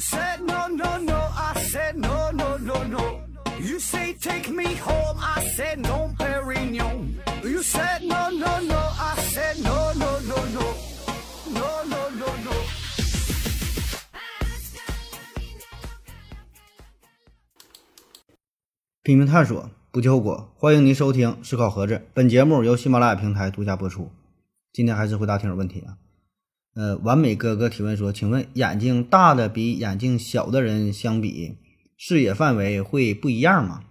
said no no no, I said no no no no. You say take me home, I said no, Perignon. You said no no no, I said no no no no, no no no no. 拼命探索，不计后果。欢迎您收听《思考盒子》，本节目由喜马拉雅平台独家播出。今天还是回答听友问题啊。呃，完美哥哥提问说：“请问眼睛大的比眼睛小的人相比，视野范围会不一样吗？”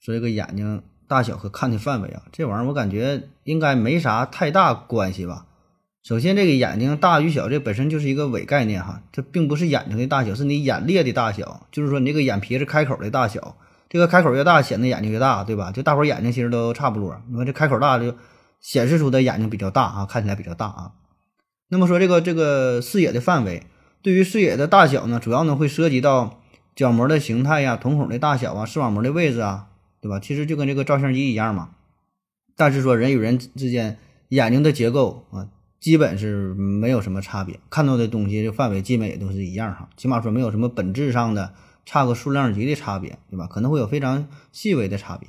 说这个眼睛大小和看的范围啊，这玩意儿我感觉应该没啥太大关系吧。首先，这个眼睛大与小，这本身就是一个伪概念哈，这并不是眼睛的大小，是你眼裂的大小，就是说你这个眼皮子开口的大小。这个开口越大，显得眼睛越大，对吧？就大伙眼睛其实都差不多。你看这开口大，就显示出的眼睛比较大啊，看起来比较大啊。那么说这个这个视野的范围，对于视野的大小呢，主要呢会涉及到角膜的形态呀、瞳孔的大小啊、视网膜的位置啊，对吧？其实就跟这个照相机一样嘛。但是说人与人之间眼睛的结构啊，基本是没有什么差别，看到的东西这范围基本也都是一样哈，起码说没有什么本质上的。差个数量级的差别，对吧？可能会有非常细微的差别，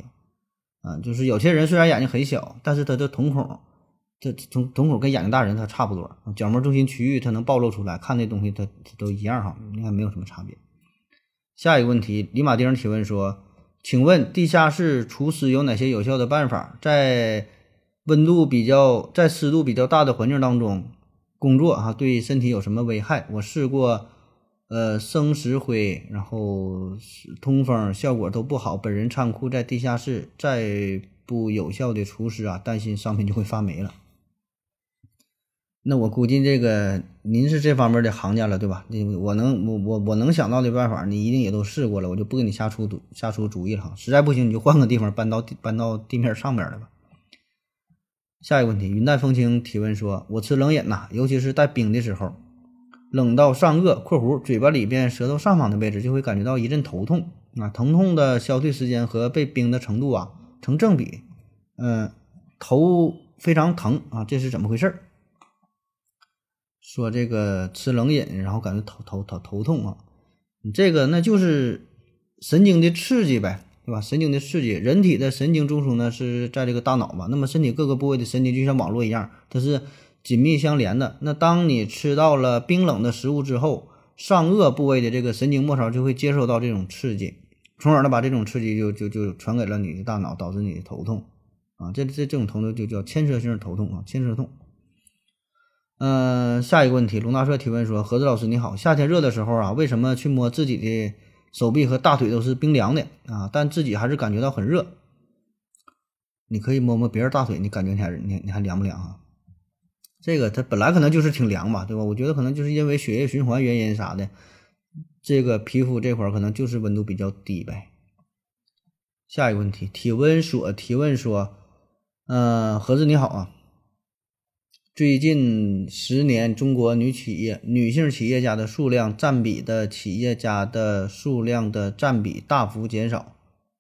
啊，就是有些人虽然眼睛很小，但是他的瞳孔，这瞳瞳孔跟眼睛大人他差不多，角膜中心区域它能暴露出来，看那东西它都一样哈，应该没有什么差别。下一个问题，李马丁提问说：“请问地下室除湿有哪些有效的办法？在温度比较、在湿度比较大的环境当中工作，哈，对身体有什么危害？我试过。”呃，生石灰，然后通风效果都不好。本人仓库在地下室，再不有效的除湿啊，担心商品就会发霉了。那我估计这个您是这方面的行家了，对吧？你我能我我我能想到的办法，你一定也都试过了，我就不给你瞎出主瞎出主意了哈。实在不行，你就换个地方搬到搬到地面上面来吧。下一个问题，云淡风轻提问说：“我吃冷饮呐，尤其是带冰的时候。”冷到上颚（括弧嘴巴里边舌头上方的位置）就会感觉到一阵头痛啊，疼痛的消退时间和被冰的程度啊成正比。嗯，头非常疼啊，这是怎么回事？说这个吃冷饮，然后感觉头头头头痛啊，你这个那就是神经的刺激呗，对吧？神经的刺激，人体的神经中枢呢是在这个大脑嘛，那么身体各个部位的神经就像网络一样，它是。紧密相连的。那当你吃到了冰冷的食物之后，上颚部位的这个神经末梢就会接受到这种刺激，从而呢把这种刺激就就就传给了你的大脑，导致你的头痛啊。这这这种头痛就叫牵涉性头痛啊，牵涉痛。嗯，下一个问题，龙大帅提问说：何子老师你好，夏天热的时候啊，为什么去摸自己的手臂和大腿都是冰凉的啊？但自己还是感觉到很热。你可以摸摸别人大腿，你感觉你还你你还凉不凉啊？这个它本来可能就是挺凉吧，对吧？我觉得可能就是因为血液循环原因啥的，这个皮肤这块儿可能就是温度比较低呗。下一个问题，体温所提问说，嗯，盒子你好啊，最近十年中国女企业女性企业家的数量占比的企业家的数量的占比大幅减少，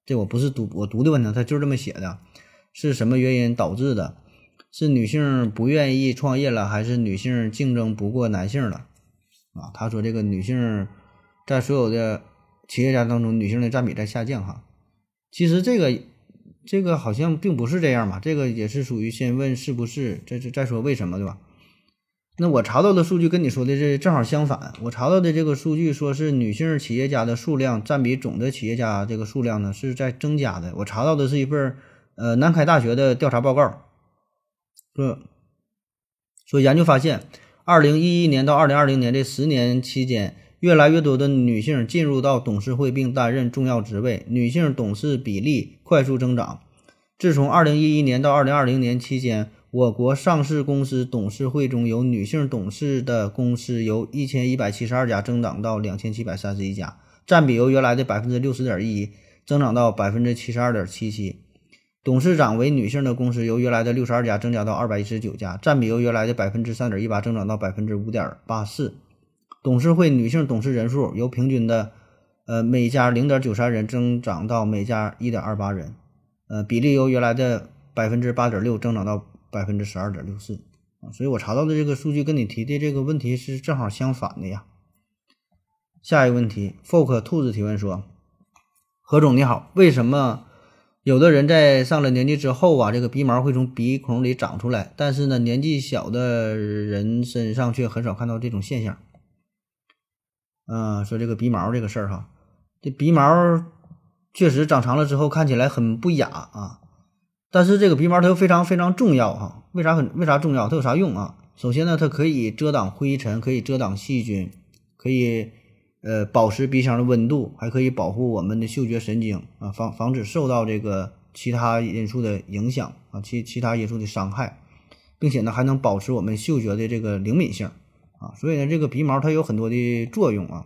这我不是读我读的问题，它就是这么写的，是什么原因导致的？是女性不愿意创业了，还是女性竞争不过男性了？啊，他说这个女性在所有的企业家当中，女性的占比在下降哈。其实这个这个好像并不是这样吧？这个也是属于先问是不是，再再说为什么，对吧？那我查到的数据跟你说的这正好相反。我查到的这个数据说是女性企业家的数量占比总的企业家这个数量呢是在增加的。我查到的是一份呃南开大学的调查报告。说说研究发现，二零一一年到二零二零年这十年期间，越来越多的女性进入到董事会并担任重要职位，女性董事比例快速增长。自从二零一一年到二零二零年期间，我国上市公司董事会中有女性董事的公司由一千一百七十二家增长到两千七百三十一家，占比由原来的百分之六十点一增长到百分之七十二点七七。董事长为女性的公司由原来的六十二家增加到二百一十九家，占比由原来的百分之三点一八增长到百分之五点八四。董事会女性董事人数由平均的呃每家零点九三人增长到每家一点二八人，呃比例由原来的百分之八点六增长到百分之十二点六四啊。所以我查到的这个数据跟你提的这个问题是正好相反的呀。下一个问题，folk 兔子提问说：何总你好，为什么有的人在上了年纪之后啊，这个鼻毛会从鼻孔里长出来，但是呢，年纪小的人身上却很少看到这种现象？嗯，说这个鼻毛这个事儿哈，这鼻毛确实长长了之后看起来很不雅啊，但是这个鼻毛它又非常非常重要哈，为啥很为啥重要？它有啥用啊？首先呢，它可以遮挡灰尘，可以遮挡细菌，可以呃保持鼻腔的温度，还可以保护我们的嗅觉神经啊，防防止受到这个其他因素的影响啊，其其他因素的伤害，并且呢还能保持我们嗅觉的这个灵敏性啊，所以呢这个鼻毛它有很多的作用啊。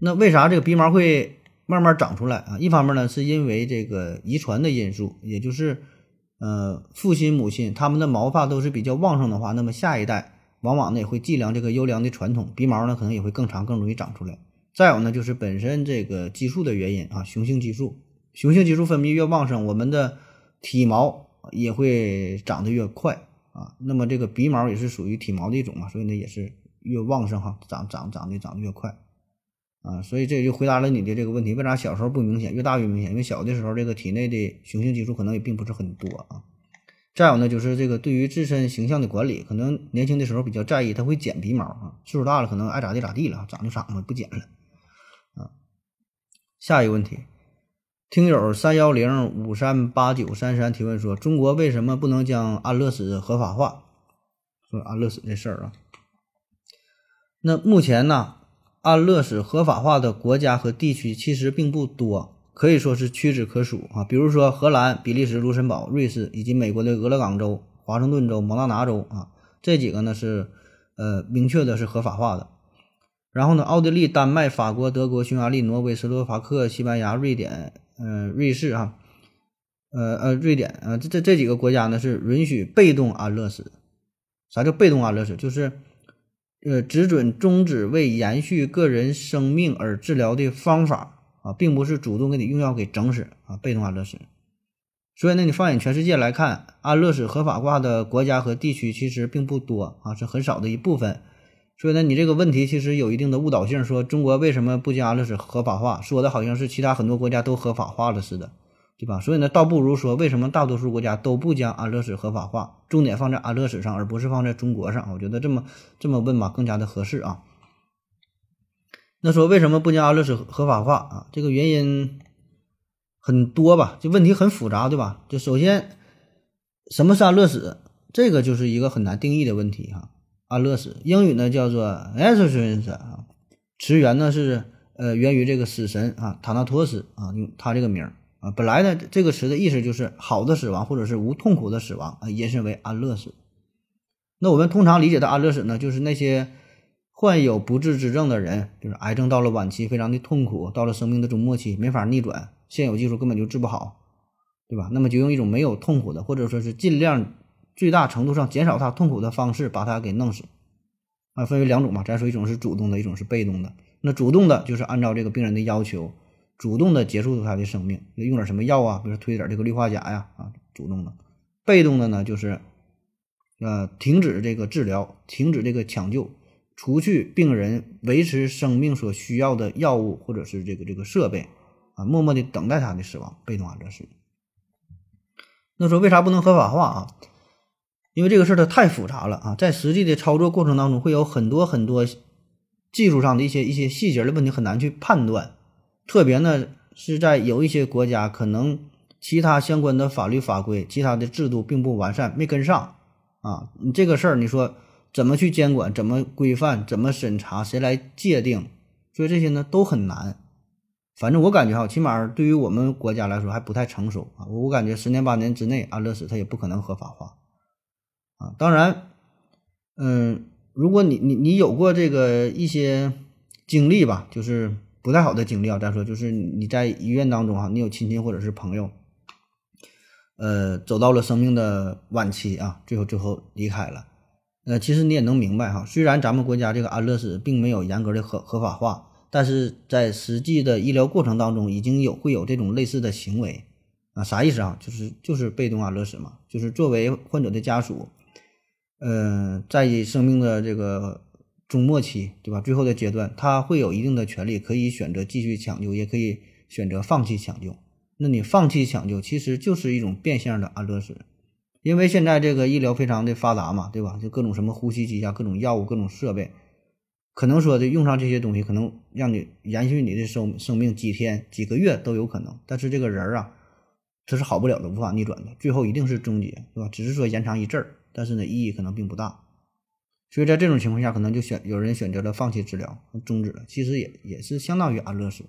那为啥这个鼻毛会慢慢长出来啊？一方面呢是因为这个遗传的因素，也就是。呃，父亲母亲他们的毛发都是比较旺盛的话，那么下一代往往呢也会继良这个优良的传统，鼻毛呢可能也会更长，更容易长出来。再有呢，就是本身这个激素的原因啊，雄性激素，雄性激素分泌越旺盛，我们的体毛也会长得越快啊。那么这个鼻毛也是属于体毛的一种嘛，所以呢也是越旺盛哈，长长长得长得越快啊。所以这就回答了你的这个问题，为啥小时候不明显，越大越明显？因为小的时候这个体内的雄性激素可能也并不是很多啊。再有呢，就是这个对于自身形象的管理，可能年轻的时候比较在意，他会剪鼻毛啊。岁数大了，可能爱咋地咋地了，长就长吧，不剪了啊。下一个问题，听友三幺零五三八九三三提问说：中国为什么不能将安乐死合法化？说安乐死这事儿啊，那目前呢，安乐死合法化的国家和地区其实并不多。可以说是屈指可数啊，比如说荷兰、比利时、卢森堡、瑞士以及美国的俄勒冈州、华盛顿州、蒙大拿州啊，这几个呢是呃明确的是合法化的。然后呢，奥地利、丹麦、法国、德国、匈牙利、挪威、斯洛伐克、西班牙、瑞典、嗯瑞士啊，呃呃瑞典啊，这这这几个国家呢是允许被动安乐死。啥叫被动安乐死？就是呃只准终止为延续个人生命而治疗的方法。啊，并不是主动给你用药给整死啊，被动安乐死。所以呢，你放眼全世界来看，安乐死合法化的国家和地区其实并不多啊，是很少的一部分。所以呢，你这个问题其实有一定的误导性，说中国为什么不将安乐死合法化，说的好像是其他很多国家都合法化了似的，对吧？所以呢，倒不如说为什么大多数国家都不将安乐死合法化，重点放在安乐死上，而不是放在中国上。我觉得这么这么问吧，更加的合适啊。那说为什么不将安乐死合法化啊？这个原因很多吧，就问题很复杂，对吧？就首先，什么是安乐死？这个就是一个很难定义的问题哈。安乐死，英语呢叫做 euthanasia 啊，词源呢是呃源于这个死神啊塔纳托斯啊，用他这个名儿啊。本来呢这个词的意思就是好的死亡或者是无痛苦的死亡啊，引申为安乐死。那我们通常理解的安乐死呢，就是那些。患有不治之症的人，就是癌症到了晚期，非常的痛苦，到了生命的终末期，没法逆转，现有技术根本就治不好，对吧？那么就用一种没有痛苦的，或者说是尽量最大程度上减少他痛苦的方式，把他给弄死。啊，分为两种嘛，咱说一种是主动的，一种是被动的。那主动的就是按照这个病人的要求，主动的结束他的生命，用点什么药啊，比如推点这个氯化钾呀，啊，主动的。被动的呢，就是呃停止这个治疗，停止这个抢救。除去病人维持生命所需要的药物或者是这个这个设备，啊，默默的等待他的死亡，被动安乐死。那说为啥不能合法化啊？因为这个事儿它太复杂了啊，在实际的操作过程当中会有很多很多技术上的一些一些细节的问题很难去判断，特别呢是在有一些国家可能其他相关的法律法规、其他的制度并不完善，没跟上啊。你这个事儿你说。怎么去监管？怎么规范？怎么审查？谁来界定？所以这些呢都很难。反正我感觉哈，起码对于我们国家来说还不太成熟啊。我感觉十年八年之内，安乐死它也不可能合法化啊。当然，嗯，如果你你你有过这个一些经历吧，就是不太好的经历啊。再说就是你在医院当中哈，你有亲戚或者是朋友，呃，走到了生命的晚期啊，最后最后离开了。呃，其实你也能明白哈，虽然咱们国家这个安乐死并没有严格的合合法化，但是在实际的医疗过程当中，已经有会有这种类似的行为啊，啥意思啊？就是就是被动安乐死嘛，就是作为患者的家属，呃，在生命的这个终末期，对吧？最后的阶段，他会有一定的权利，可以选择继续抢救，也可以选择放弃抢救。那你放弃抢救，其实就是一种变相的安乐死，因为现在这个医疗非常的发达嘛，对吧？就各种什么呼吸机呀、各种药物、各种设备，可能说的用上这些东西，可能让你延续你的生生命几天、几个月都有可能。但是这个人啊，他是好不了的，无法逆转的，最后一定是终结，对吧？只是说延长一阵儿，但是呢，意义可能并不大。所以在这种情况下，可能就选有人选择了放弃治疗，终止了，其实也也是相当于安乐死。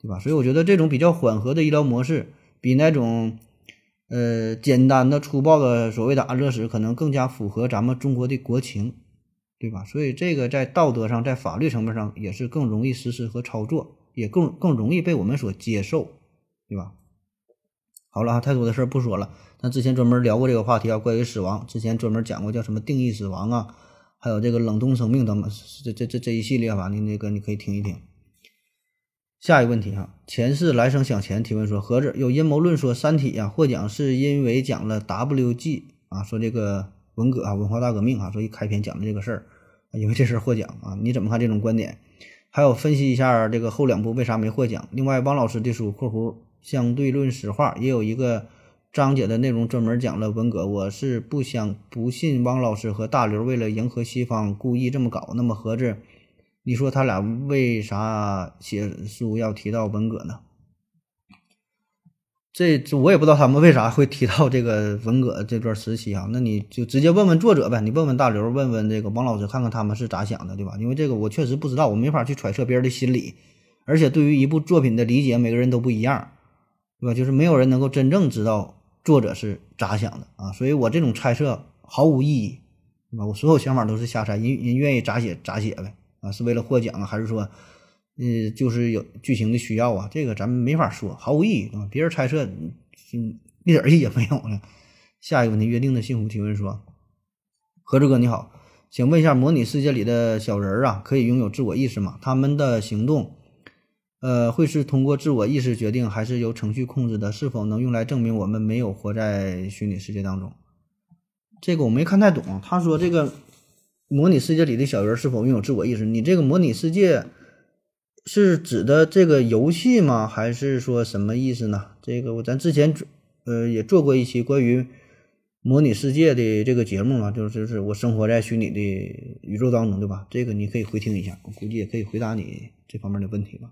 对吧？所以我觉得这种比较缓和的医疗模式，比那种，呃，简单的、粗暴的所谓的安乐死，可能更加符合咱们中国的国情，对吧？所以这个在道德上、在法律层面上也是更容易实施和操作，也更更容易被我们所接受，对吧？好了啊，太多的事儿不说了。咱之前专门聊过这个话题啊，关于死亡，之前专门讲过叫什么定义死亡啊，还有这个冷冻生命等等，这这这这一系列吧，你那个你可以听一听。下一个问题哈，前世来生想前提问说，何子有阴谋论说《三体》呀获奖是因为讲了 WG 啊，说这个文革啊文化大革命啊，所以开篇讲的这个事儿，因为这事儿获奖啊，你怎么看这种观点？还有分析一下这个后两部为啥没获奖？另外，汪老师的书（括弧相对论史话）也有一个章节的内容专门讲了文革。我是不想不信汪老师和大刘为了迎合西方故意这么搞，那么何子？你说他俩为啥写书要提到文革呢？这我也不知道他们为啥会提到这个文革这段时期啊。那你就直接问问作者呗，你问问大刘，问问这个王老师，看看他们是咋想的，对吧？因为这个我确实不知道，我没法去揣测别人的心理，而且对于一部作品的理解，每个人都不一样，对吧？就是没有人能够真正知道作者是咋想的啊。所以我这种猜测毫无意义，对吧？我所有想法都是瞎猜，人人愿意咋写咋写呗。啊，是为了获奖啊，还是说，呃，就是有剧情的需要啊？这个咱们没法说，毫无意义啊！别人猜测，嗯，一点意义也没有了。下一个问题，约定的幸福提问说：何志哥你好，想问一下，模拟世界里的小人儿啊，可以拥有自我意识吗？他们的行动，呃，会是通过自我意识决定，还是由程序控制的？是否能用来证明我们没有活在虚拟世界当中？这个我没看太懂。他说这个。模拟世界里的小人是否拥有自我意识？你这个模拟世界是指的这个游戏吗？还是说什么意思呢？这个我咱之前呃也做过一期关于模拟世界的这个节目嘛，就是就是我生活在虚拟的宇宙当中，对吧？这个你可以回听一下，我估计也可以回答你这方面的问题吧。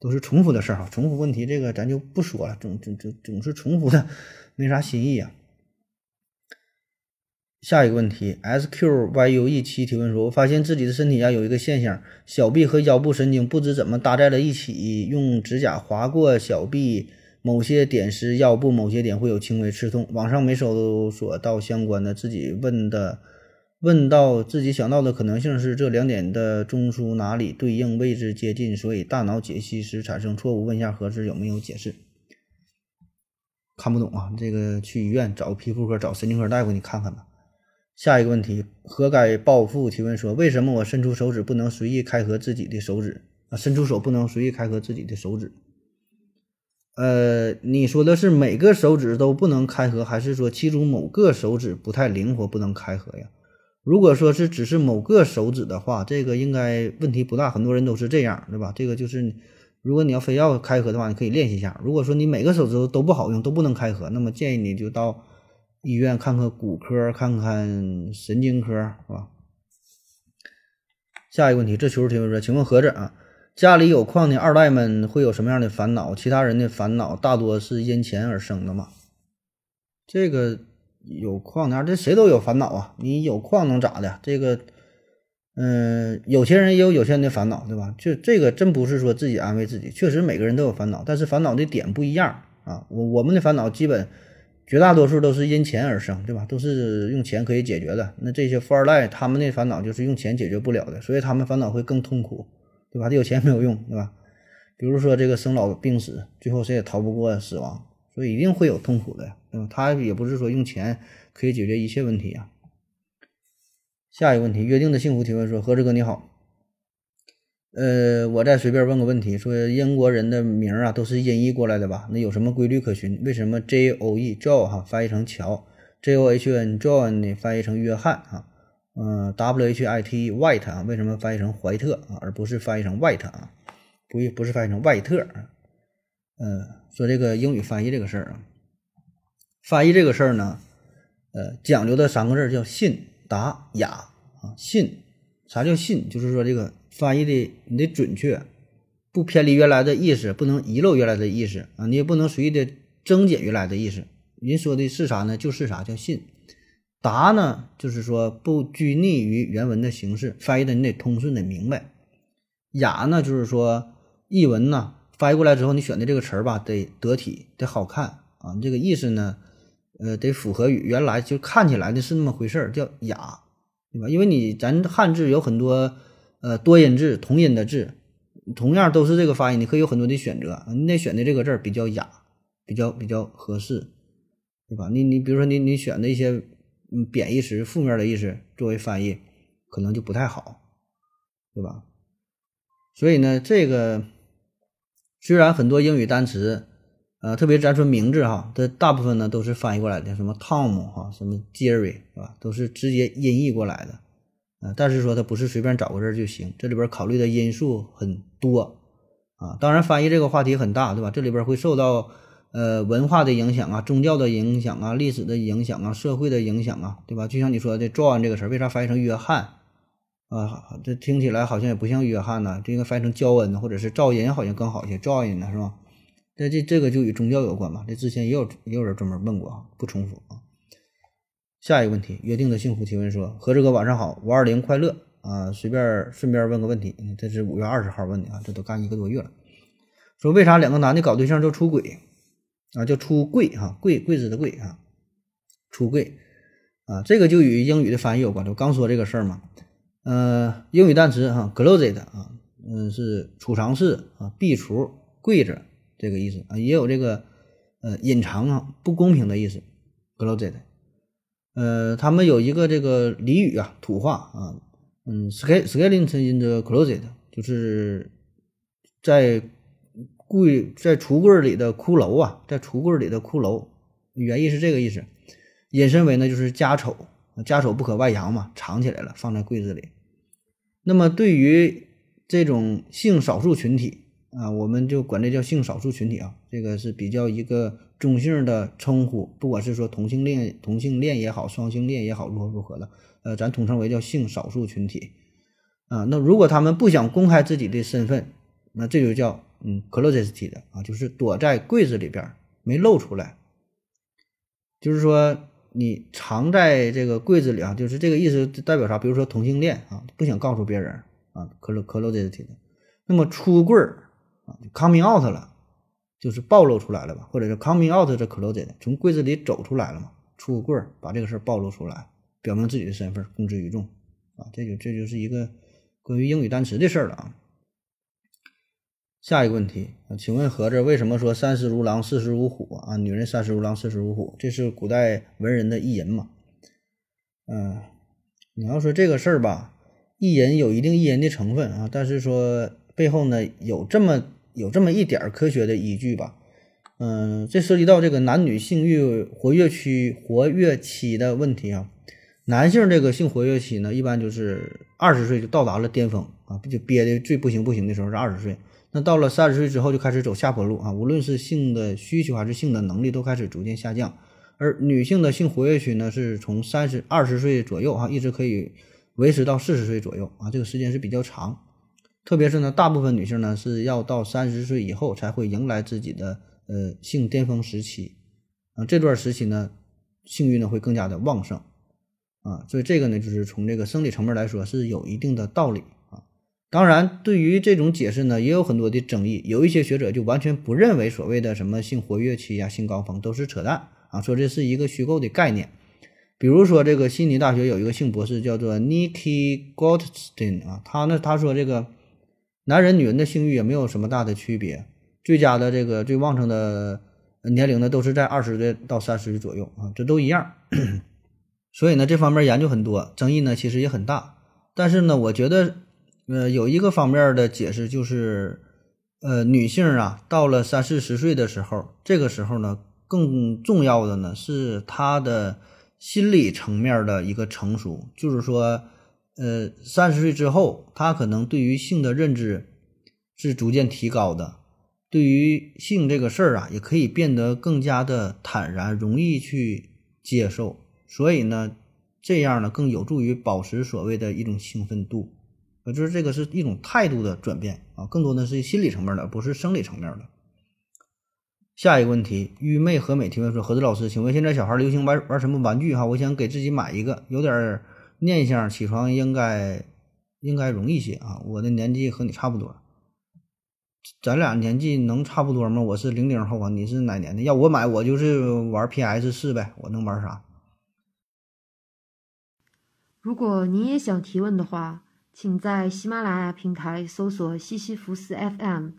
都是重复的事儿哈，重复问题这个咱就不说了，总总总总是重复的，没啥新意啊。下一个问题，S Q Y U E 七提问说：“我发现自己的身体啊有一个现象，小臂和腰部神经不知怎么搭在了一起，用指甲划过小臂某些点时，腰部某些点会有轻微刺痛。网上没搜索到相关的，自己问的，问到自己想到的可能性是这两点的中枢哪里对应位置接近，所以大脑解析时产生错误。问一下何子有没有解释？看不懂啊，这个去医院找皮肤科、找神经科大夫你看看吧。”下一个问题，何该暴富提问说：为什么我伸出手指不能随意开合自己的手指啊？伸出手不能随意开合自己的手指？呃，你说的是每个手指都不能开合，还是说其中某个手指不太灵活不能开合呀？如果说是只是某个手指的话，这个应该问题不大，很多人都是这样，对吧？这个就是如果你要非要开合的话，你可以练习一下。如果说你每个手指头都不好用，都不能开合，那么建议你就到。医院看看骨科，看看神经科，是吧？下一个问题，这求助提问说：“请问何子啊，家里有矿的二代们会有什么样的烦恼？其他人的烦恼大多是因钱而生的吗？”这个有矿的，这谁都有烦恼啊！你有矿能咋的？这个，嗯，有钱人也有有钱人的烦恼，对吧？就这个真不是说自己安慰自己，确实每个人都有烦恼，但是烦恼的点不一样啊。我我们的烦恼基本。绝大多数都是因钱而生，对吧？都是用钱可以解决的。那这些富二代，他们的烦恼就是用钱解决不了的，所以他们烦恼会更痛苦，对吧？他有钱没有用，对吧？比如说这个生老病死，最后谁也逃不过死亡，所以一定会有痛苦的，对吧？他也不是说用钱可以解决一切问题啊。下一个问题，约定的幸福提问说：何志哥你好。呃，我再随便问个问题，说英国人的名啊都是音译过来的吧？那有什么规律可循？为什么 J O E Joe 哈翻译成乔，J O H N John 呢翻译成约翰啊？嗯，W H I T white 啊，为什么翻译成怀特啊，而不是翻译成 white 啊？不不是翻译成外特啊？嗯，说这个英语翻译这个事儿啊，翻译这个事儿呢，呃，讲究的三个字叫信达雅啊。信，啥叫信？就是说这个翻译的你得准确，不偏离原来的意思，不能遗漏原来的意思啊，你也不能随意的增减原来的意思。您说的是啥呢？就是啥叫信。达呢，就是说不拘泥于原文的形式，翻译的你得通顺的明白。雅呢，就是说译文呢翻译过来之后，你选的这个词儿吧，得得体，得好看啊。这个意思呢，呃，得符合原来就看起来的是那么回事儿，叫雅，对吧？因为你咱汉字有很多呃多音字、同音的字，同样都是这个发音，你可以有很多的选择，你得选的这个字儿比较雅，比较比较合适，对吧？你你比如说你你选的一些。嗯，贬义词、负面的意思作为翻译，可能就不太好，对吧？所以呢，这个虽然很多英语单词，呃，特别咱说名字哈，这大部分呢都是翻译过来的，什么 Tom 哈，什么 Jerry 是吧？都是直接音译过来的，呃，但是说它不是随便找个字就行，这里边考虑的因素很多啊。当然，翻译这个话题很大，对吧？这里边会受到。呃，文化的影响啊，宗教的影响啊，历史的影响啊，社会的影响啊，对吧？就像你说的 “John” 这个词，为啥翻译成约翰啊？这听起来好像也不像约翰呢，这应该翻译成焦恩或者是赵恩，好像更好一些。赵恩呢，是吧？这这这个就与宗教有关嘛？这之前也有也有人专门问过啊，不重复啊。下一个问题，约定的幸福提问说：何志哥晚上好，五二零快乐啊！随便顺便问个问题，这是五月二十号问的啊，这都干一个多月了。说为啥两个男的搞对象就出轨？啊，叫出柜哈，柜柜子的柜啊，出柜啊，这个就与英语的翻译有关。我刚说这个事儿嘛，呃，英语单词哈，closet 啊，嗯，是储藏室啊，壁橱、柜子这个意思啊，也有这个呃隐藏啊、不公平的意思，closet。呃，他们有一个这个俚语啊，土话啊，嗯，skeleton in the closet，就是在。柜在橱柜里的骷髅啊，在橱柜里的骷髅，原意是这个意思，引申为呢就是家丑，家丑不可外扬嘛，藏起来了，放在柜子里。那么对于这种性少数群体啊，我们就管这叫性少数群体啊，这个是比较一个中性的称呼，不管是说同性恋、同性恋也好，双性恋也好，如何如何的，呃，咱统称为叫性少数群体啊。那如果他们不想公开自己的身份，那这就叫。嗯，closet 的啊，就是躲在柜子里边没露出来，就是说你藏在这个柜子里啊，就是这个意思，代表啥？比如说同性恋啊，不想告诉别人啊，clo closet 的。那么出柜儿啊，coming out 了，就是暴露出来了吧？或者是 coming out 这 closet，从柜子里走出来了嘛？出柜儿，把这个事儿暴露出来，表明自己的身份，公之于众啊，这就这就是一个关于英语单词的事儿了啊。下一个问题啊，请问合着为什么说三十如狼，四十如虎啊？女人三十如狼，四十如虎，这是古代文人的意淫嘛？嗯，你要说这个事儿吧，意淫有一定意淫的成分啊，但是说背后呢有这么有这么一点科学的依据吧？嗯，这涉及到这个男女性欲活跃区活跃期的问题啊。男性这个性活跃期呢，一般就是二十岁就到达了巅峰啊，就憋的最不行不行的时候是二十岁。那到了三十岁之后就开始走下坡路啊，无论是性的需求还是性的能力都开始逐渐下降，而女性的性活跃区呢是从三十二十岁左右哈，一直可以维持到四十岁左右啊，这个时间是比较长。特别是呢，大部分女性呢是要到三十岁以后才会迎来自己的呃性巅峰时期啊，这段时期呢性欲呢会更加的旺盛啊，所以这个呢就是从这个生理层面来说是有一定的道理。当然，对于这种解释呢，也有很多的争议。有一些学者就完全不认为所谓的什么性活跃期呀、性高峰都是扯淡啊，说这是一个虚构的概念。比如说，这个悉尼大学有一个性博士叫做 Nikki Goldstein 啊，他呢他说这个男人女人的性欲也没有什么大的区别，最佳的这个最旺盛的年龄呢都是在二十岁到三十岁左右啊，这都一样。所以呢，这方面研究很多，争议呢其实也很大。但是呢，我觉得。呃，有一个方面的解释就是，呃，女性啊，到了三四十岁的时候，这个时候呢，更重要的呢是她的心理层面的一个成熟，就是说，呃，三十岁之后，她可能对于性的认知是逐渐提高的，对于性这个事儿啊，也可以变得更加的坦然，容易去接受。所以呢，这样呢，更有助于保持所谓的一种兴奋度。就是这个是一种态度的转变啊，更多的是心理层面的，不是生理层面的。下一个问题，愚昧和美提问说：何子老师，请问现在小孩流行玩玩什么玩具？哈，我想给自己买一个，有点念想，起床应该应该容易些啊。我的年纪和你差不多，咱俩年纪能差不多吗？我是零零后啊，你是哪年的？要我买，我就是玩 PS 四呗，我能玩啥？如果你也想提问的话，请在喜马拉雅平台搜索西西弗斯 FM。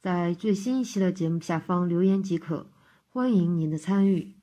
在最新一期的节目下方留言即可，欢迎您的参与。